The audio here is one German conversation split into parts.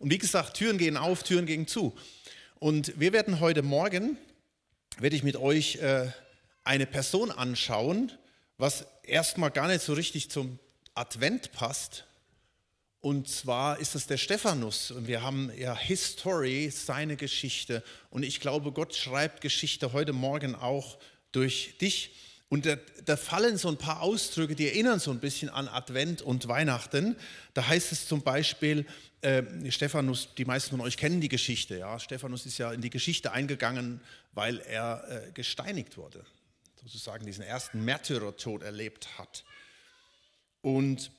Und wie gesagt, Türen gehen auf, Türen gehen zu. Und wir werden heute Morgen, werde ich mit euch äh, eine Person anschauen, was erstmal gar nicht so richtig zum Advent passt. Und zwar ist es der Stephanus. Und wir haben ja History, seine Geschichte. Und ich glaube, Gott schreibt Geschichte heute Morgen auch durch dich. Und da, da, fallen so ein paar Ausdrücke, die erinnern so ein bisschen an Advent und Weihnachten. Da heißt es zum Beispiel, äh, Stephanus, die meisten von euch kennen die Geschichte. Ja? Stephanus ist ja in die Geschichte eingegangen, weil er äh, gesteinigt wurde, sozusagen diesen ersten Märtyrertod erlebt hat. Und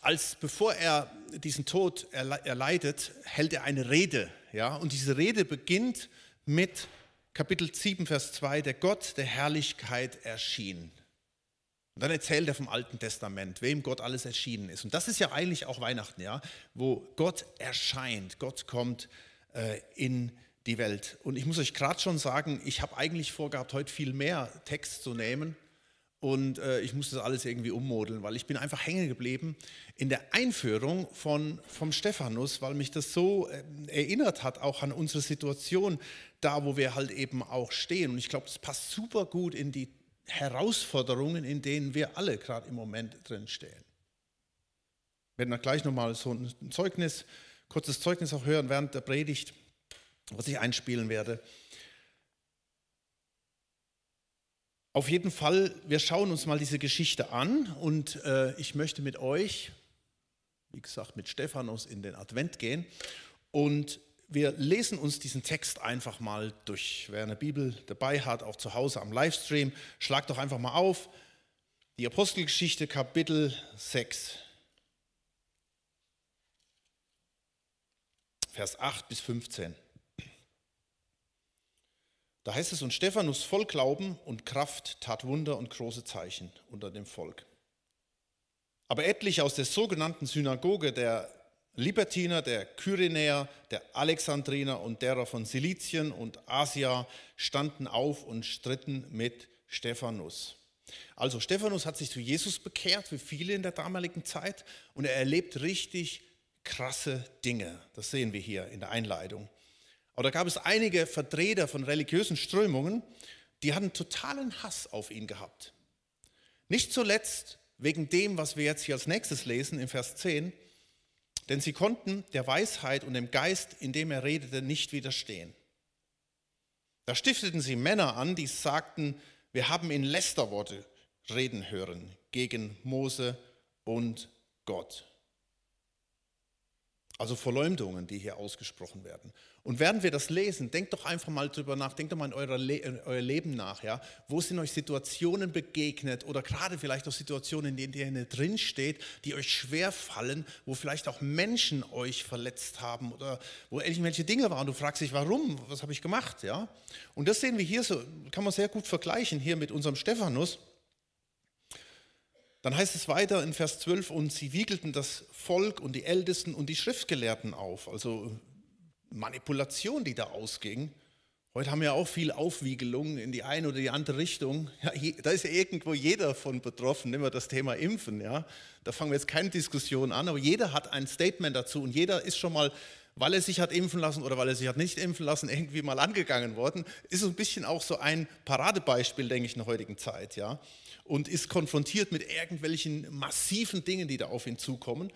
als bevor er diesen Tod erleidet, hält er eine Rede. Ja? Und diese Rede beginnt mit Kapitel 7, Vers 2, der Gott der Herrlichkeit erschien. Und dann erzählt er vom Alten Testament, wem Gott alles erschienen ist. Und das ist ja eigentlich auch Weihnachten, ja, wo Gott erscheint, Gott kommt äh, in die Welt. Und ich muss euch gerade schon sagen, ich habe eigentlich vorgehabt, heute viel mehr Text zu nehmen. Und äh, ich muss das alles irgendwie ummodeln, weil ich bin einfach hängen geblieben in der Einführung von, vom Stephanus, weil mich das so äh, erinnert hat, auch an unsere Situation, da wo wir halt eben auch stehen. Und ich glaube, das passt super gut in die Herausforderungen, in denen wir alle gerade im Moment drin stehen. Wir werden dann gleich nochmal so ein Zeugnis, kurzes Zeugnis auch hören während der Predigt, was ich einspielen werde. Auf jeden Fall, wir schauen uns mal diese Geschichte an und äh, ich möchte mit euch, wie gesagt, mit Stephanus in den Advent gehen und wir lesen uns diesen Text einfach mal durch. Wer eine Bibel dabei hat, auch zu Hause am Livestream, schlagt doch einfach mal auf. Die Apostelgeschichte Kapitel 6, Vers 8 bis 15. Da heißt es, und Stephanus voll Glauben und Kraft tat Wunder und große Zeichen unter dem Volk. Aber etliche aus der sogenannten Synagoge der Libertiner, der Kyrenäer, der Alexandriner und derer von Silizien und Asia standen auf und stritten mit Stephanus. Also Stephanus hat sich zu Jesus bekehrt, wie viele in der damaligen Zeit, und er erlebt richtig krasse Dinge. Das sehen wir hier in der Einleitung. Aber da gab es einige Vertreter von religiösen Strömungen, die hatten totalen Hass auf ihn gehabt. Nicht zuletzt wegen dem, was wir jetzt hier als nächstes lesen in Vers 10, denn sie konnten der Weisheit und dem Geist, in dem er redete, nicht widerstehen. Da stifteten sie Männer an, die sagten, wir haben in Lästerworte reden hören gegen Mose und Gott. Also Verleumdungen, die hier ausgesprochen werden. Und während wir das lesen, denkt doch einfach mal drüber nach, denkt doch mal in, euer, Le in euer Leben nach. Ja? Wo sind euch Situationen begegnet oder gerade vielleicht auch Situationen, in denen ihr drin steht, die euch schwer fallen, wo vielleicht auch Menschen euch verletzt haben oder wo irgendwelche Dinge waren. Du fragst dich, warum? Was habe ich gemacht? Ja? Und das sehen wir hier so, kann man sehr gut vergleichen hier mit unserem Stephanus. Dann heißt es weiter in Vers 12, und sie wiegelten das Volk und die Ältesten und die Schriftgelehrten auf. Also Manipulation, die da ausging. Heute haben wir auch viel Aufwiegelung in die eine oder die andere Richtung. Ja, da ist ja irgendwo jeder von betroffen. Nehmen wir das Thema Impfen. Ja. Da fangen wir jetzt keine Diskussion an, aber jeder hat ein Statement dazu und jeder ist schon mal, weil er sich hat impfen lassen oder weil er sich hat nicht impfen lassen, irgendwie mal angegangen worden. Ist ein bisschen auch so ein Paradebeispiel, denke ich, in der heutigen Zeit. Ja und ist konfrontiert mit irgendwelchen massiven Dingen, die da auf ihn zukommen.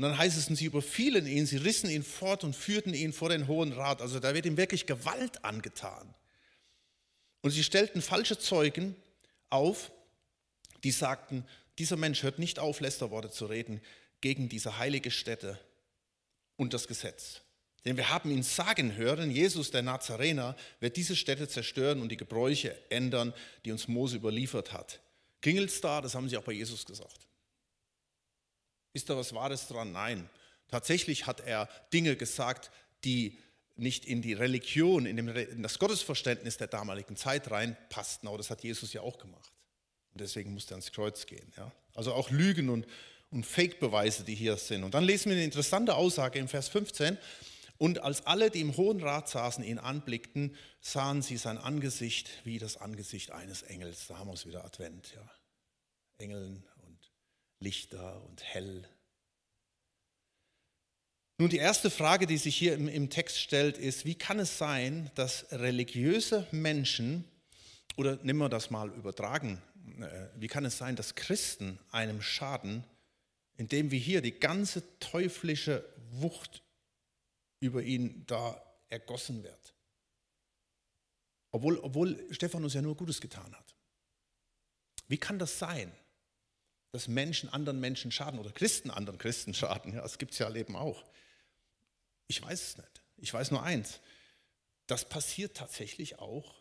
Und dann heißt es, und sie überfielen ihn, sie rissen ihn fort und führten ihn vor den Hohen Rat. Also da wird ihm wirklich Gewalt angetan. Und sie stellten falsche Zeugen auf, die sagten, dieser Mensch hört nicht auf, Lästerworte zu reden gegen diese heilige Stätte und das Gesetz. Denn wir haben ihn sagen hören, Jesus der Nazarener wird diese Städte zerstören und die Gebräuche ändern, die uns Mose überliefert hat. Klingelt es da? Das haben sie auch bei Jesus gesagt. Ist da was Wahres dran? Nein. Tatsächlich hat er Dinge gesagt, die nicht in die Religion, in, das Gottesverständnis der damaligen Zeit reinpassten, aber das hat Jesus ja auch gemacht. Und deswegen musste er ans Kreuz gehen. Ja? Also auch Lügen und, und Fake-Beweise, die hier sind. Und dann lesen wir eine interessante Aussage im Vers 15. Und als alle, die im Hohen Rat saßen, ihn anblickten, sahen sie sein Angesicht wie das Angesicht eines Engels. Da haben wir es wieder Advent, ja. Engeln Lichter und hell. Nun, die erste Frage, die sich hier im, im Text stellt, ist, wie kann es sein, dass religiöse Menschen, oder nehmen wir das mal übertragen, äh, wie kann es sein, dass Christen einem schaden, indem wir hier die ganze teuflische Wucht über ihn da ergossen wird? Obwohl, obwohl Stephanus ja nur Gutes getan hat. Wie kann das sein, dass Menschen anderen Menschen schaden oder Christen anderen Christen schaden? Ja, das gibt es ja Leben auch. Ich weiß es nicht. Ich weiß nur eins. Das passiert tatsächlich auch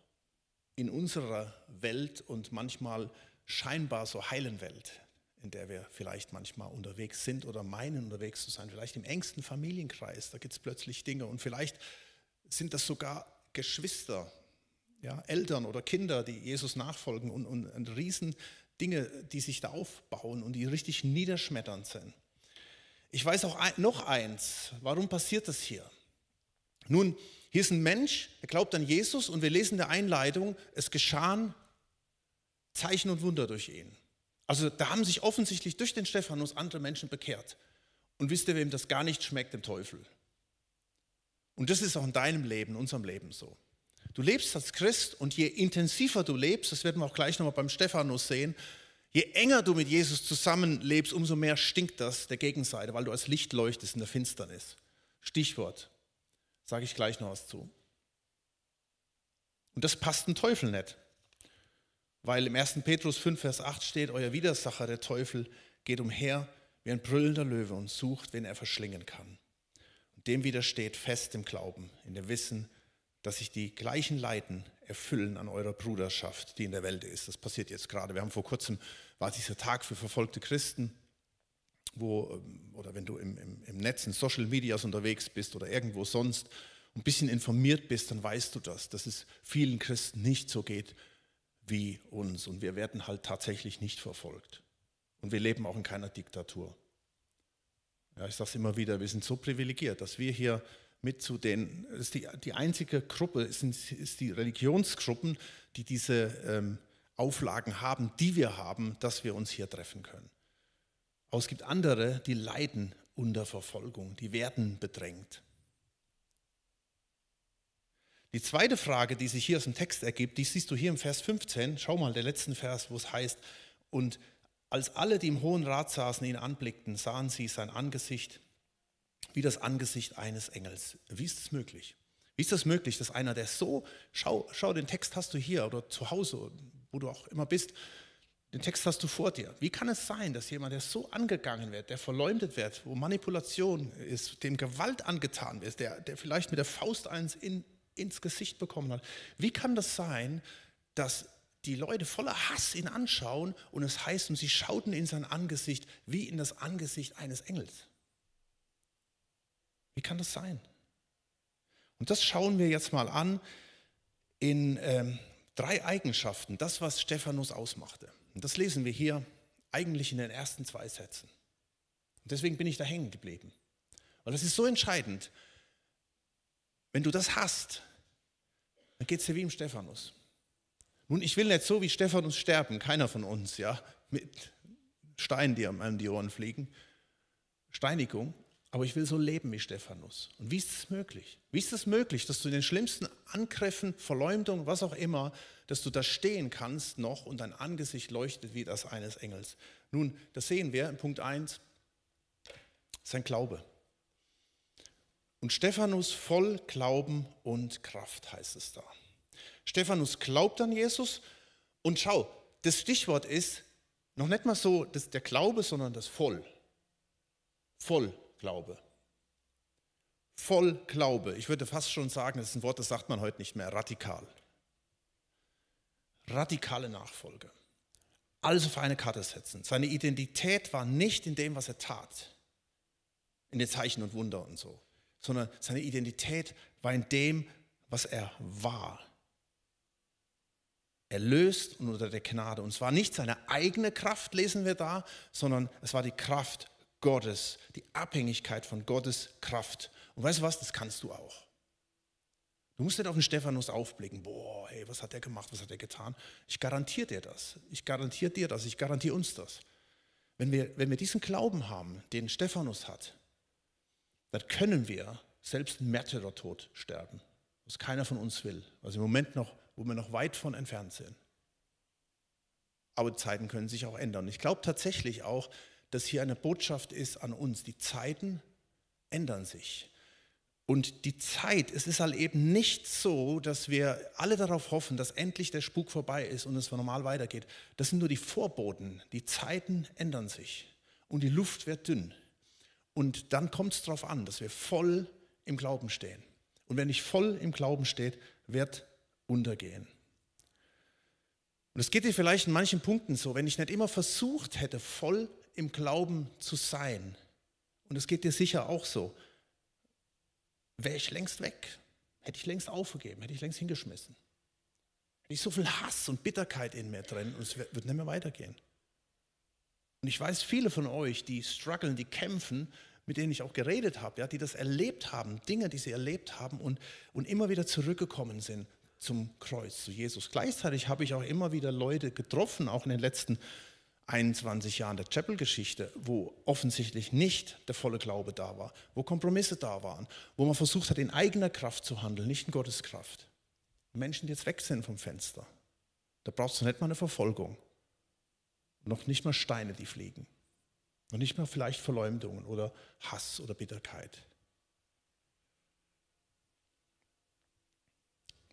in unserer Welt und manchmal scheinbar so heilen Welt, in der wir vielleicht manchmal unterwegs sind oder meinen unterwegs zu sein. Vielleicht im engsten Familienkreis, da gibt es plötzlich Dinge und vielleicht sind das sogar Geschwister, ja, Eltern oder Kinder, die Jesus nachfolgen und, und, und riesen Dinge, die sich da aufbauen und die richtig niederschmetternd sind. Ich weiß auch noch eins, warum passiert das hier? Nun, hier ist ein Mensch, der glaubt an Jesus und wir lesen in der Einleitung, es geschahen Zeichen und Wunder durch ihn. Also da haben sich offensichtlich durch den Stephanus andere Menschen bekehrt. Und wisst ihr, wem das gar nicht schmeckt, dem Teufel. Und das ist auch in deinem Leben, in unserem Leben so. Du lebst als Christ und je intensiver du lebst, das werden wir auch gleich nochmal beim Stephanus sehen, Je enger du mit Jesus zusammenlebst, umso mehr stinkt das der Gegenseite, weil du als Licht leuchtest in der Finsternis. Stichwort, sage ich gleich noch was zu. Und das passt dem Teufel nicht, weil im 1. Petrus 5, Vers 8 steht, euer Widersacher, der Teufel, geht umher wie ein brüllender Löwe und sucht, wen er verschlingen kann. Und dem widersteht fest im Glauben, in dem Wissen, dass sich die gleichen Leiden erfüllen an eurer Bruderschaft, die in der Welt ist. Das passiert jetzt gerade. Wir haben vor kurzem, war dieser Tag für verfolgte Christen, wo, ähm, oder wenn du im, im, im Netz, in Social Medias unterwegs bist oder irgendwo sonst ein bisschen informiert bist, dann weißt du das, dass es vielen Christen nicht so geht wie uns. Und wir werden halt tatsächlich nicht verfolgt. Und wir leben auch in keiner Diktatur. Ja, ich sage es immer wieder, wir sind so privilegiert, dass wir hier mit zu den, ist die, die einzige Gruppe, sind, ist die Religionsgruppen, die diese ähm, Auflagen haben, die wir haben, dass wir uns hier treffen können. Aber es gibt andere, die leiden unter Verfolgung, die werden bedrängt. Die zweite Frage, die sich hier aus dem Text ergibt, die siehst du hier im Vers 15. Schau mal, der letzten Vers, wo es heißt, und als alle, die im Hohen Rat saßen, ihn anblickten, sahen sie sein Angesicht wie das Angesicht eines Engels. Wie ist das möglich? Wie ist das möglich, dass einer, der so, schau, schau, den Text hast du hier oder zu Hause, wo du auch immer bist, den Text hast du vor dir. Wie kann es sein, dass jemand, der so angegangen wird, der verleumdet wird, wo Manipulation ist, dem Gewalt angetan wird, der, der vielleicht mit der Faust eins in, ins Gesicht bekommen hat, wie kann das sein, dass die Leute voller Hass ihn anschauen und es heißt, und sie schauten in sein Angesicht wie in das Angesicht eines Engels? Wie kann das sein? Und das schauen wir jetzt mal an in ähm, drei Eigenschaften, das, was Stephanus ausmachte. Und das lesen wir hier eigentlich in den ersten zwei Sätzen. Und deswegen bin ich da hängen geblieben. Weil das ist so entscheidend. Wenn du das hast, dann geht es dir wie im Stephanus. Nun, ich will nicht so wie Stephanus sterben, keiner von uns, ja, mit Steinen, die um die Ohren fliegen. Steinigung. Aber ich will so leben wie Stephanus. Und wie ist es möglich? Wie ist es möglich, dass du in den schlimmsten Angriffen, Verleumdungen, was auch immer, dass du da stehen kannst noch und dein Angesicht leuchtet wie das eines Engels? Nun, das sehen wir in Punkt 1, sein Glaube. Und Stephanus voll Glauben und Kraft heißt es da. Stephanus glaubt an Jesus und schau, das Stichwort ist noch nicht mal so das, der Glaube, sondern das Voll. Voll Glaube. Voll Glaube. Ich würde fast schon sagen, das ist ein Wort, das sagt man heute nicht mehr, radikal. Radikale Nachfolge. Alles auf eine Karte setzen. Seine Identität war nicht in dem, was er tat, in den Zeichen und Wunder und so, sondern seine Identität war in dem, was er war. Erlöst und unter der Gnade. Und zwar nicht seine eigene Kraft, lesen wir da, sondern es war die Kraft Gottes, die Abhängigkeit von Gottes Kraft. Und weißt du was, das kannst du auch. Du musst nicht auf den Stephanus aufblicken, boah, hey, was hat er gemacht, was hat er getan. Ich garantiere dir das. Ich garantiere dir das. Ich garantiere uns das. Wenn wir, wenn wir diesen Glauben haben, den Stephanus hat, dann können wir selbst Märtyrertod sterben, was keiner von uns will, was im Moment noch, wo wir noch weit von entfernt sind. Aber Zeiten können sich auch ändern. Ich glaube tatsächlich auch, dass hier eine Botschaft ist an uns. Die Zeiten ändern sich. Und die Zeit, es ist halt eben nicht so, dass wir alle darauf hoffen, dass endlich der Spuk vorbei ist und es normal weitergeht. Das sind nur die Vorboten. Die Zeiten ändern sich und die Luft wird dünn. Und dann kommt es darauf an, dass wir voll im Glauben stehen. Und wer nicht voll im Glauben steht, wird untergehen. Und es geht dir vielleicht in manchen Punkten so, wenn ich nicht immer versucht hätte, voll im Glauben zu sein, und es geht dir sicher auch so, wäre ich längst weg. Hätte ich längst aufgegeben, hätte ich längst hingeschmissen. Hätte ich so viel Hass und Bitterkeit in mir drin und es wird nicht mehr weitergehen. Und ich weiß, viele von euch, die strugglen, die kämpfen, mit denen ich auch geredet habe, ja, die das erlebt haben, Dinge, die sie erlebt haben und, und immer wieder zurückgekommen sind zum Kreuz, zu Jesus. Gleichzeitig habe ich auch immer wieder Leute getroffen, auch in den letzten 21 Jahren der Chapel-Geschichte, wo offensichtlich nicht der volle Glaube da war, wo Kompromisse da waren, wo man versucht hat, in eigener Kraft zu handeln, nicht in Gottes Kraft. Menschen, die jetzt weg sind vom Fenster. Da brauchst du nicht mal eine Verfolgung. Noch nicht mal Steine, die fliegen. Noch nicht mal vielleicht Verleumdungen oder Hass oder Bitterkeit.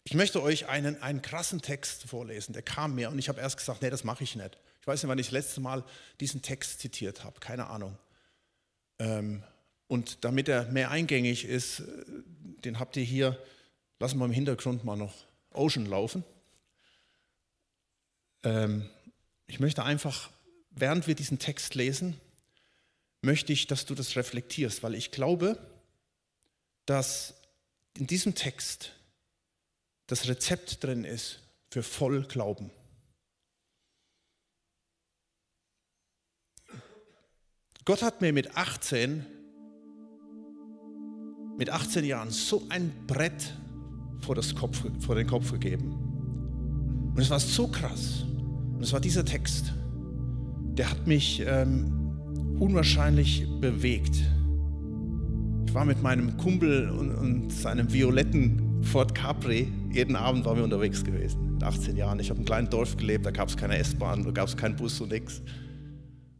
Ich möchte euch einen, einen krassen Text vorlesen, der kam mir und ich habe erst gesagt, nee, das mache ich nicht. Ich weiß nicht, wann ich das letzte Mal diesen Text zitiert habe, keine Ahnung. Ähm, und damit er mehr eingängig ist, äh, den habt ihr hier, lassen wir im Hintergrund mal noch Ocean laufen. Ähm, ich möchte einfach, während wir diesen Text lesen, möchte ich, dass du das reflektierst, weil ich glaube, dass in diesem Text das Rezept drin ist für Vollglauben. Gott hat mir mit 18, mit 18 Jahren so ein Brett vor, das Kopf, vor den Kopf gegeben. Und es war so krass. Und es war dieser Text, der hat mich ähm, unwahrscheinlich bewegt. Ich war mit meinem Kumpel und, und seinem violetten Ford Capri, jeden Abend waren wir unterwegs gewesen, mit 18 Jahren. Ich habe in einem kleinen Dorf gelebt, da gab es keine S-Bahn, da gab es keinen Bus und nichts.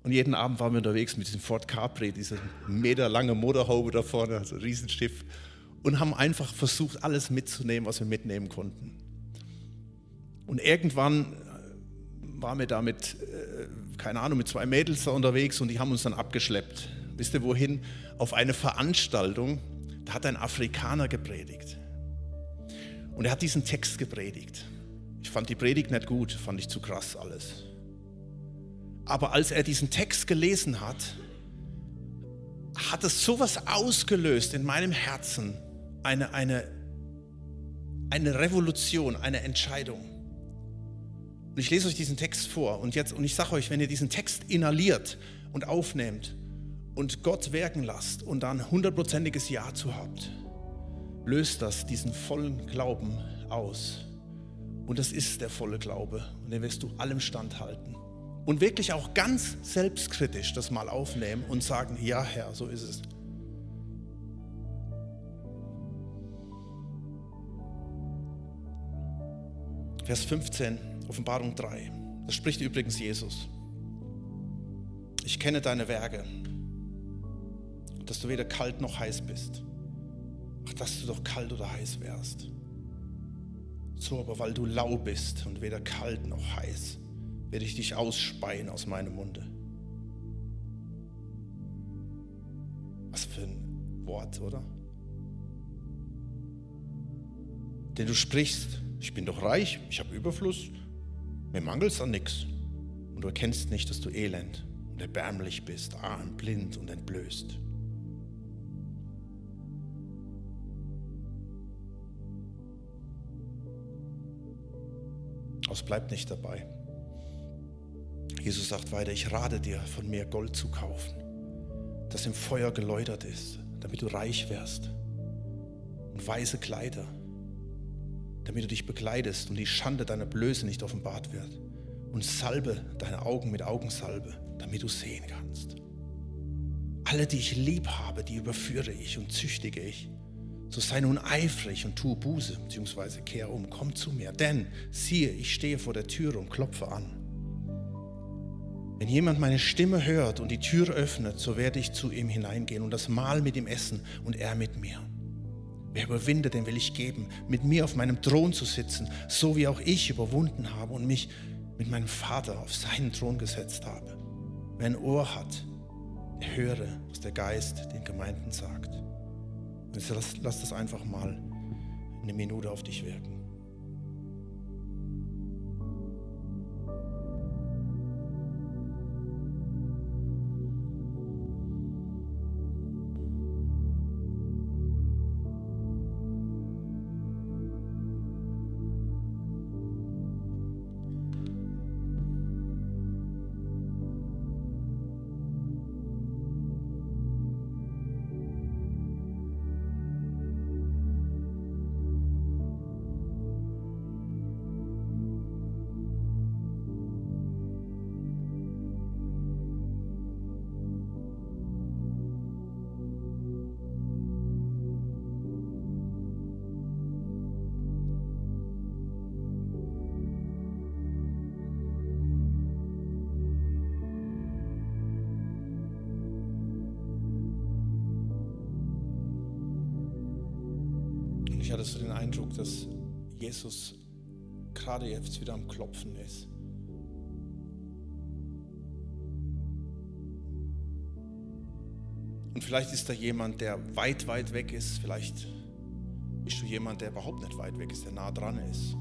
Und jeden Abend waren wir unterwegs mit diesem Ford Capri, dieser meterlange Motorhaube da vorne, also Riesenschiff, und haben einfach versucht, alles mitzunehmen, was wir mitnehmen konnten. Und irgendwann äh, waren wir da mit, äh, keine Ahnung, mit zwei Mädels da unterwegs und die haben uns dann abgeschleppt. Wisst ihr wohin? Auf eine Veranstaltung, da hat ein Afrikaner gepredigt. Und er hat diesen Text gepredigt. Ich fand die Predigt nicht gut, fand ich zu krass alles. Aber als er diesen Text gelesen hat, hat es sowas ausgelöst in meinem Herzen, eine, eine, eine Revolution, eine Entscheidung. Und ich lese euch diesen Text vor und jetzt und ich sage euch, wenn ihr diesen Text inhaliert und aufnehmt und Gott wirken lasst und dann hundertprozentiges Ja zu habt, löst das diesen vollen Glauben aus. Und das ist der volle Glaube und den wirst du allem standhalten und wirklich auch ganz selbstkritisch das mal aufnehmen und sagen, ja Herr, so ist es. Vers 15, Offenbarung 3. Das spricht übrigens Jesus. Ich kenne deine Werke, dass du weder kalt noch heiß bist. Ach, dass du doch kalt oder heiß wärst. So aber, weil du lau bist und weder kalt noch heiß werde ich dich ausspeien aus meinem Munde. Was für ein Wort, oder? Denn du sprichst, ich bin doch reich, ich habe Überfluss, mir mangelt an nichts. Und du erkennst nicht, dass du elend und erbärmlich bist, arm, blind und entblößt. Aber es bleibt nicht dabei. Jesus sagt weiter, ich rate dir, von mir Gold zu kaufen, das im Feuer geläutert ist, damit du reich wirst. Und weiße Kleider, damit du dich bekleidest und die Schande deiner Blöße nicht offenbart wird. Und salbe deine Augen mit Augensalbe, damit du sehen kannst. Alle, die ich lieb habe, die überführe ich und züchtige ich. So sei nun eifrig und tue Buße, beziehungsweise kehr um, komm zu mir. Denn siehe, ich stehe vor der Türe und klopfe an. Wenn jemand meine Stimme hört und die Tür öffnet, so werde ich zu ihm hineingehen und das Mahl mit ihm essen und er mit mir. Wer überwindet, den will ich geben, mit mir auf meinem Thron zu sitzen, so wie auch ich überwunden habe und mich mit meinem Vater auf seinen Thron gesetzt habe. Wer ein Ohr hat, der höre, was der Geist den Gemeinden sagt. Lass, lass das einfach mal eine Minute auf dich wirken. Ich hatte so den Eindruck, dass Jesus gerade jetzt wieder am Klopfen ist. Und vielleicht ist da jemand, der weit, weit weg ist. Vielleicht bist du jemand, der überhaupt nicht weit weg ist, der nah dran ist.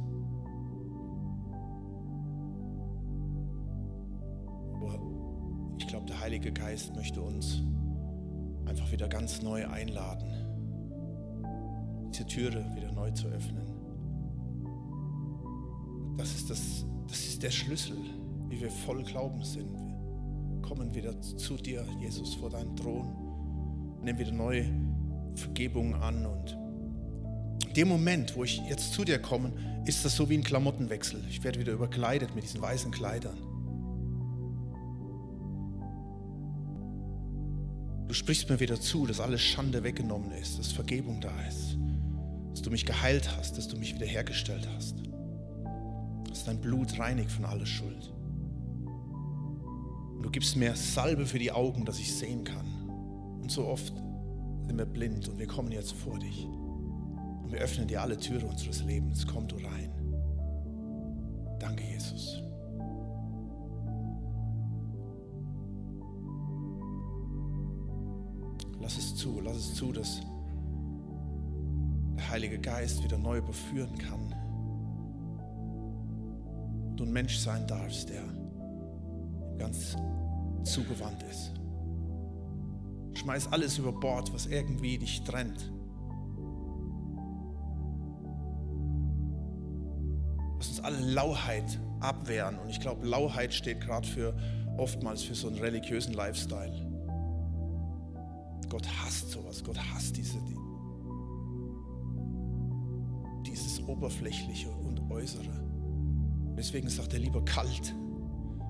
Aber ich glaube, der Heilige Geist möchte uns einfach wieder ganz neu einladen diese Türe wieder neu zu öffnen. Das ist, das, das ist der Schlüssel, wie wir voll Glauben sind. Wir kommen wieder zu dir, Jesus, vor deinen Thron, nehmen wieder neue Vergebung an und in dem Moment, wo ich jetzt zu dir komme, ist das so wie ein Klamottenwechsel. Ich werde wieder überkleidet mit diesen weißen Kleidern. Du sprichst mir wieder zu, dass alles Schande weggenommen ist, dass Vergebung da ist du mich geheilt hast, dass du mich wiederhergestellt hast, dass dein Blut reinigt von aller Schuld. Und du gibst mir Salbe für die Augen, dass ich sehen kann. Und so oft sind wir blind und wir kommen jetzt vor dich. Und wir öffnen dir alle Türen unseres Lebens. Komm du rein. Danke, Jesus. Lass es zu, lass es zu, dass Heilige Geist wieder neu überführen kann. Du ein Mensch sein darfst, der ganz zugewandt ist. Schmeiß alles über Bord, was irgendwie dich trennt. Lass uns alle Lauheit abwehren. Und ich glaube, Lauheit steht gerade für oftmals für so einen religiösen Lifestyle. Gott hasst sowas. Gott hasst diese, Oberflächliche und Äußere. Deswegen sagt er lieber kalt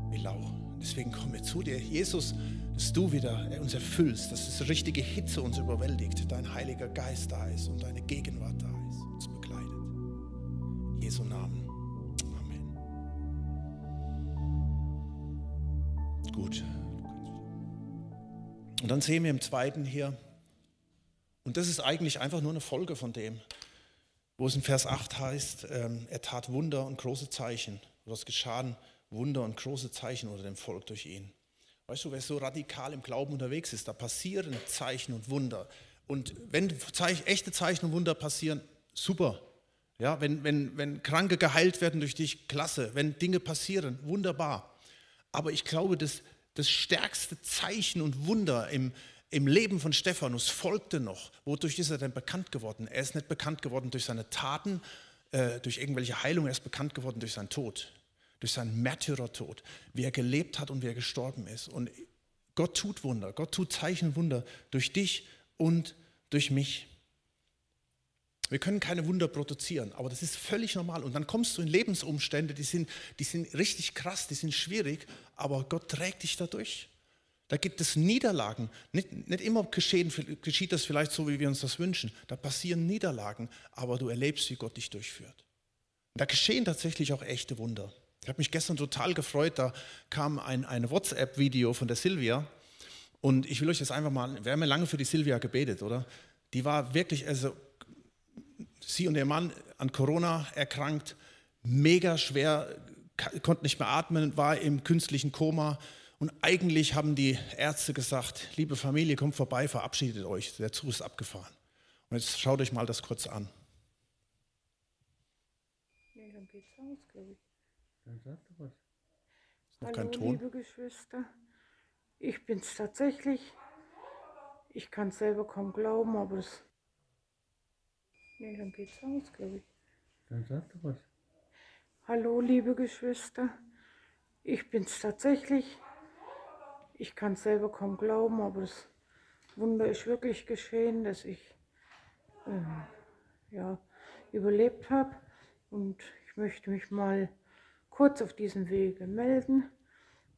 wie lau. Deswegen kommen wir zu dir, Jesus, dass du wieder uns erfüllst, dass das richtige Hitze uns überwältigt, dein Heiliger Geist da ist und deine Gegenwart da ist, uns begleitet. In Jesu Namen. Amen. Gut. Und dann sehen wir im zweiten hier, und das ist eigentlich einfach nur eine Folge von dem, wo es in Vers 8 heißt, ähm, er tat Wunder und große Zeichen. Oder es geschahen Wunder und große Zeichen unter dem Volk durch ihn. Weißt du, wer so radikal im Glauben unterwegs ist, da passieren Zeichen und Wunder. Und wenn echte Zeichen und Wunder passieren, super. Ja, wenn, wenn, wenn Kranke geheilt werden durch dich, klasse. Wenn Dinge passieren, wunderbar. Aber ich glaube, das, das stärkste Zeichen und Wunder im, im Leben von Stephanus folgte noch. Wodurch ist er denn bekannt geworden? Er ist nicht bekannt geworden durch seine Taten, äh, durch irgendwelche Heilungen, er ist bekannt geworden durch seinen Tod, durch seinen Märtyrertod, wie er gelebt hat und wie er gestorben ist. Und Gott tut Wunder, Gott tut Zeichen Wunder durch dich und durch mich. Wir können keine Wunder produzieren, aber das ist völlig normal. Und dann kommst du in Lebensumstände, die sind, die sind richtig krass, die sind schwierig, aber Gott trägt dich dadurch. Da gibt es Niederlagen. Nicht, nicht immer geschehen, geschieht das vielleicht so, wie wir uns das wünschen. Da passieren Niederlagen, aber du erlebst, wie Gott dich durchführt. Da geschehen tatsächlich auch echte Wunder. Ich habe mich gestern total gefreut, da kam ein, ein WhatsApp-Video von der Silvia und ich will euch das einfach mal, wir haben ja lange für die Silvia gebetet, oder? Die war wirklich, also sie und ihr Mann an Corona erkrankt, mega schwer, konnte nicht mehr atmen, war im künstlichen Koma. Und eigentlich haben die Ärzte gesagt, liebe Familie, kommt vorbei, verabschiedet euch, der Zug ist abgefahren. Und jetzt schaut euch mal das kurz an. Nee, dann geht's aus, glaube ich. Dann sag doch was. Ist noch Hallo, kein Ton. liebe Geschwister. Ich bin's tatsächlich. Ich kann es selber kaum glauben, aber es. Nee, dann geht's aus, glaube ich. Dann sag doch was. Hallo, liebe Geschwister. Ich bin's tatsächlich. Ich kann es selber kaum glauben, aber das Wunder ist wirklich geschehen, dass ich äh, ja, überlebt habe. Und ich möchte mich mal kurz auf diesem Wege melden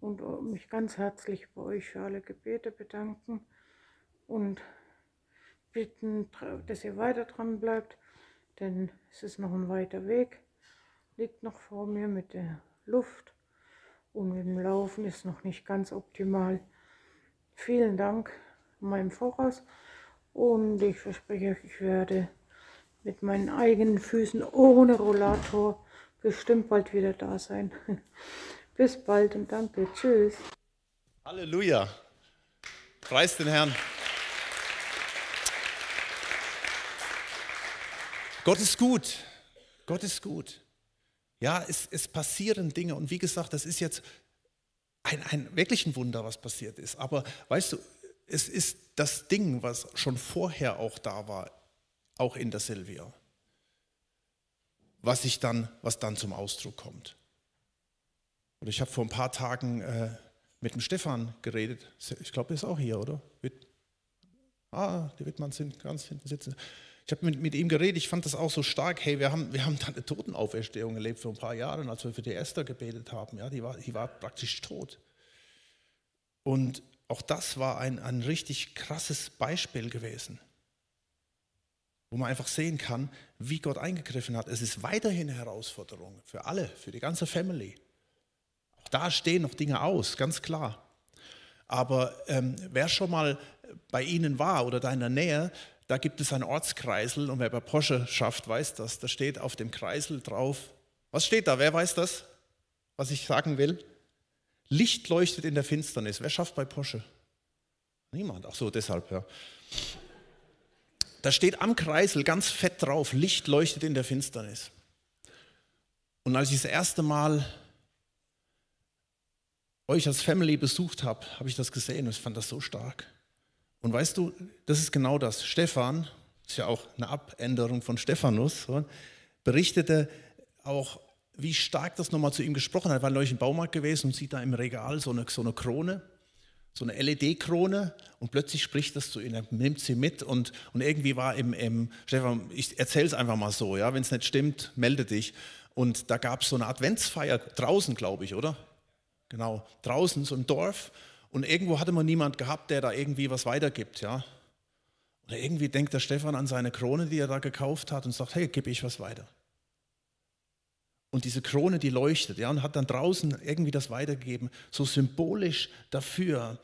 und äh, mich ganz herzlich bei euch für alle Gebete bedanken und bitten, dass ihr weiter dran bleibt, denn es ist noch ein weiter Weg, liegt noch vor mir mit der Luft und mit dem Laufen ist noch nicht ganz optimal. Vielen Dank in meinem Voraus und ich verspreche euch, ich werde mit meinen eigenen Füßen ohne Rollator bestimmt bald wieder da sein. Bis bald und danke. Tschüss. Halleluja. Preis den Herrn. Gott ist gut. Gott ist gut. Ja, es, es passieren Dinge. Und wie gesagt, das ist jetzt ein, ein wirklich ein Wunder, was passiert ist. Aber weißt du, es ist das Ding, was schon vorher auch da war, auch in der Silvia, was, ich dann, was dann zum Ausdruck kommt. Und ich habe vor ein paar Tagen äh, mit dem Stefan geredet. Ich glaube, er ist auch hier, oder? Ah, die Wittmanns sind ganz hinten sitzen. Ich habe mit, mit, ihm geredet, ich fand das auch so stark. Hey, wir haben, wir haben da eine Totenauferstehung erlebt vor ein paar Jahren, als wir für die Esther gebetet haben. Ja, die, war, die war praktisch tot. Und auch das war ein, ein richtig krasses Beispiel gewesen, wo man einfach sehen kann, wie Gott eingegriffen hat. Es ist weiterhin eine Herausforderung für alle, für die ganze Family. Auch da stehen noch Dinge aus, ganz klar. Aber ähm, wer schon mal bei Ihnen war oder da in der Nähe, da gibt es einen Ortskreisel und wer bei Porsche schafft, weiß das. Da steht auf dem Kreisel drauf. Was steht da? Wer weiß das? Was ich sagen will? Licht leuchtet in der Finsternis. Wer schafft bei Porsche? Niemand. Ach so, deshalb, ja. Da steht am Kreisel ganz fett drauf, Licht leuchtet in der Finsternis. Und als ich das erste Mal euch als Family besucht habe, habe ich das gesehen und ich fand das so stark. Und weißt du, das ist genau das. Stefan, ist ja auch eine Abänderung von Stephanus, berichtete auch, wie stark das nochmal zu ihm gesprochen hat. Er war neulich im Baumarkt gewesen und sieht da im Regal so eine, so eine Krone, so eine LED-Krone und plötzlich spricht das zu ihm, er nimmt sie mit und, und irgendwie war im, im Stefan, ich erzähle es einfach mal so, ja, wenn es nicht stimmt, melde dich. Und da gab es so eine Adventsfeier draußen, glaube ich, oder? Genau, draußen, so im Dorf. Und irgendwo hatte man niemand gehabt, der da irgendwie was weitergibt, ja. Oder irgendwie denkt der Stefan an seine Krone, die er da gekauft hat und sagt, hey, gebe ich was weiter. Und diese Krone, die leuchtet, ja, und hat dann draußen irgendwie das weitergegeben, so symbolisch dafür.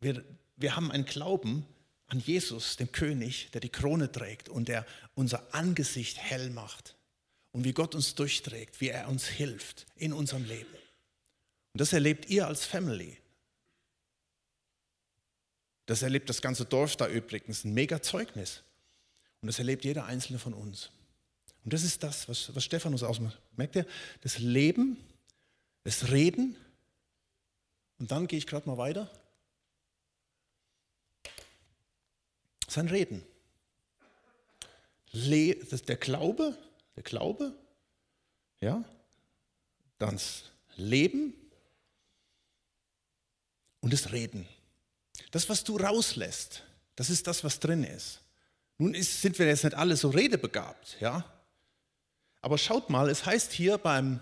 Wir, wir haben einen Glauben an Jesus, dem König, der die Krone trägt und der unser Angesicht hell macht. Und wie Gott uns durchträgt, wie er uns hilft in unserem Leben. Und das erlebt ihr als Family. Das erlebt das ganze Dorf da übrigens, ein mega Zeugnis. Und das erlebt jeder einzelne von uns. Und das ist das, was, was Stephanus ausmacht. Merkt ihr? Das Leben, das Reden. Und dann gehe ich gerade mal weiter. Sein Reden. Le das der Glaube, der Glaube, ja, dann das Leben und das Reden. Das, was du rauslässt, das ist das, was drin ist. Nun ist, sind wir jetzt nicht alle so redebegabt, ja. Aber schaut mal, es heißt hier beim,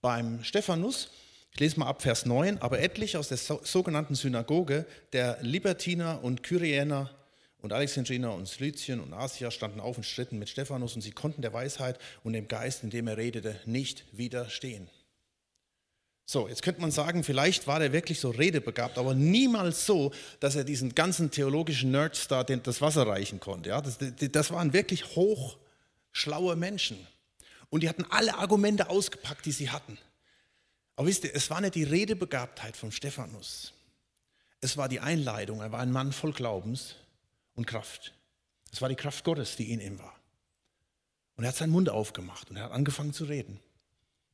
beim Stephanus, Ich lese mal ab Vers 9. Aber etliche aus der sogenannten Synagoge der Libertiner und Kyriäner und Alexandriner und Slythien und Asia standen auf und stritten mit Stephanus und sie konnten der Weisheit und dem Geist, in dem er redete, nicht widerstehen. So, jetzt könnte man sagen, vielleicht war der wirklich so redebegabt, aber niemals so, dass er diesen ganzen theologischen Nerds da das Wasser reichen konnte. Ja, das, das waren wirklich hochschlaue Menschen. Und die hatten alle Argumente ausgepackt, die sie hatten. Aber wisst ihr, es war nicht die Redebegabtheit von Stephanus. Es war die Einleitung. Er war ein Mann voll Glaubens und Kraft. Es war die Kraft Gottes, die in ihm war. Und er hat seinen Mund aufgemacht und er hat angefangen zu reden.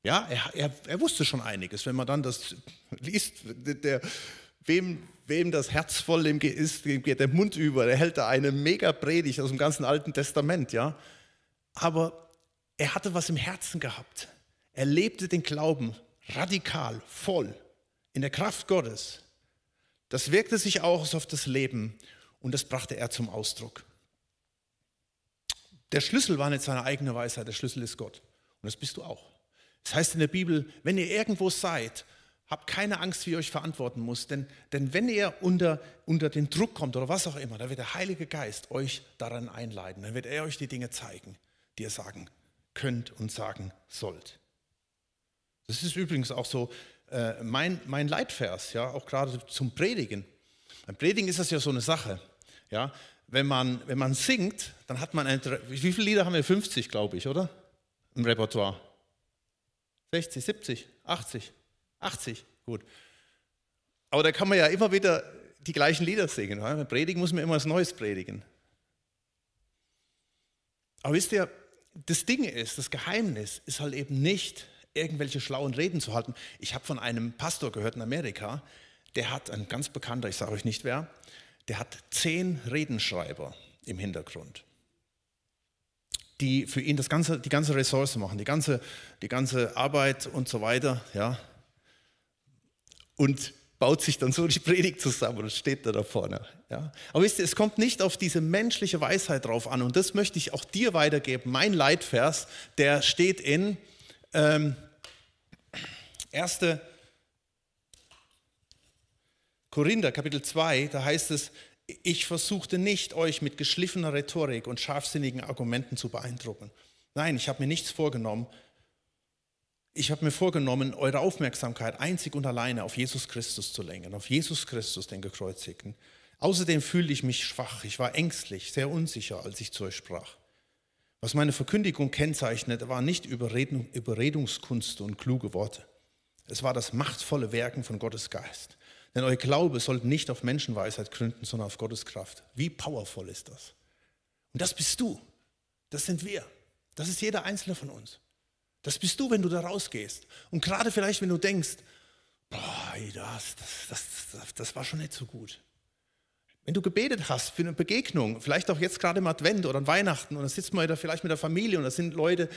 Ja, er, er, er wusste schon einiges. Wenn man dann das liest, der, wem, wem das Herz voll ist, geht der Mund über. Der hält da eine mega Predigt aus dem ganzen Alten Testament. Ja, aber er hatte was im Herzen gehabt. Er lebte den Glauben radikal, voll, in der Kraft Gottes. Das wirkte sich auch auf das Leben und das brachte er zum Ausdruck. Der Schlüssel war nicht seine eigene Weisheit, der Schlüssel ist Gott. Und das bist du auch. Das heißt in der Bibel, wenn ihr irgendwo seid, habt keine Angst, wie ihr euch verantworten muss. Denn, denn wenn ihr unter, unter den Druck kommt oder was auch immer, dann wird der Heilige Geist euch daran einleiten. Dann wird er euch die Dinge zeigen, die ihr sagen könnt und sagen sollt. Das ist übrigens auch so äh, mein, mein Leitvers, ja, auch gerade zum Predigen. Beim Predigen ist das ja so eine Sache. Ja, wenn man, wenn man singt, dann hat man ein, wie viele Lieder haben wir? 50, glaube ich, oder? Im Repertoire. 60, 70, 80, 80, gut. Aber da kann man ja immer wieder die gleichen Lieder singen. Beim Predigen muss man immer was Neues predigen. Aber wisst ihr, das Ding ist, das Geheimnis ist halt eben nicht, irgendwelche schlauen Reden zu halten. Ich habe von einem Pastor gehört in Amerika, der hat, ein ganz bekannter, ich sage euch nicht wer, der hat zehn Redenschreiber im Hintergrund die für ihn das ganze, die ganze Ressource machen, die ganze, die ganze Arbeit und so weiter. Ja. Und baut sich dann so die Predigt zusammen und steht da, da vorne. Ja. Aber wisst ihr, es kommt nicht auf diese menschliche Weisheit drauf an und das möchte ich auch dir weitergeben. Mein Leitvers, der steht in ähm, 1. Korinther, Kapitel 2, da heißt es, ich versuchte nicht, euch mit geschliffener Rhetorik und scharfsinnigen Argumenten zu beeindrucken. Nein, ich habe mir nichts vorgenommen. Ich habe mir vorgenommen, eure Aufmerksamkeit einzig und alleine auf Jesus Christus zu lenken, auf Jesus Christus, den Gekreuzigten. Außerdem fühlte ich mich schwach, ich war ängstlich, sehr unsicher, als ich zu euch sprach. Was meine Verkündigung kennzeichnete, war nicht Überredung, Überredungskunst und kluge Worte. Es war das machtvolle Werken von Gottes Geist. Denn euer Glaube sollte nicht auf Menschenweisheit gründen, sondern auf Gottes Kraft. Wie powerful ist das? Und das bist du. Das sind wir. Das ist jeder einzelne von uns. Das bist du, wenn du da rausgehst. Und gerade vielleicht, wenn du denkst, boah, das, das, das, das war schon nicht so gut. Wenn du gebetet hast für eine Begegnung, vielleicht auch jetzt gerade im Advent oder an Weihnachten, und dann sitzt man da vielleicht mit der Familie und da sind Leute,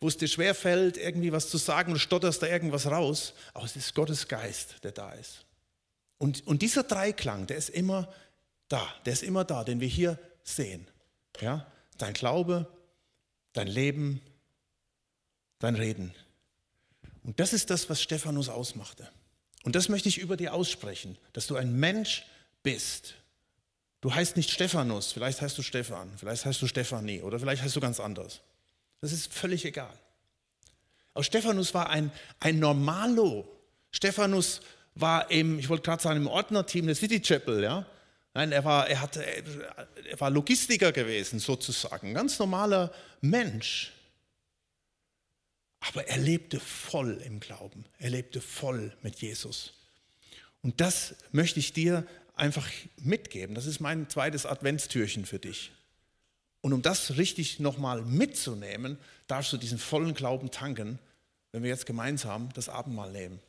wo es dir schwerfällt, irgendwie was zu sagen und stotterst da irgendwas raus, aber es ist Gottes Geist, der da ist. Und, und dieser Dreiklang, der ist immer da, der ist immer da, den wir hier sehen. Ja? Dein Glaube, dein Leben, dein Reden. Und das ist das, was Stephanus ausmachte. Und das möchte ich über dir aussprechen, dass du ein Mensch bist. Du heißt nicht Stephanus, vielleicht heißt du Stefan, vielleicht heißt du Stefanie oder vielleicht heißt du ganz anders. Das ist völlig egal. Aber Stephanus war ein, ein Normalo. Stephanus war im, ich wollte gerade sagen, im Ordnerteam der City Chapel, ja. Nein, er war, er, hatte, er war Logistiker gewesen, sozusagen, ganz normaler Mensch. Aber er lebte voll im Glauben, er lebte voll mit Jesus. Und das möchte ich dir einfach mitgeben. Das ist mein zweites Adventstürchen für dich. Und um das richtig nochmal mitzunehmen, darfst du diesen vollen Glauben tanken, wenn wir jetzt gemeinsam das Abendmahl nehmen.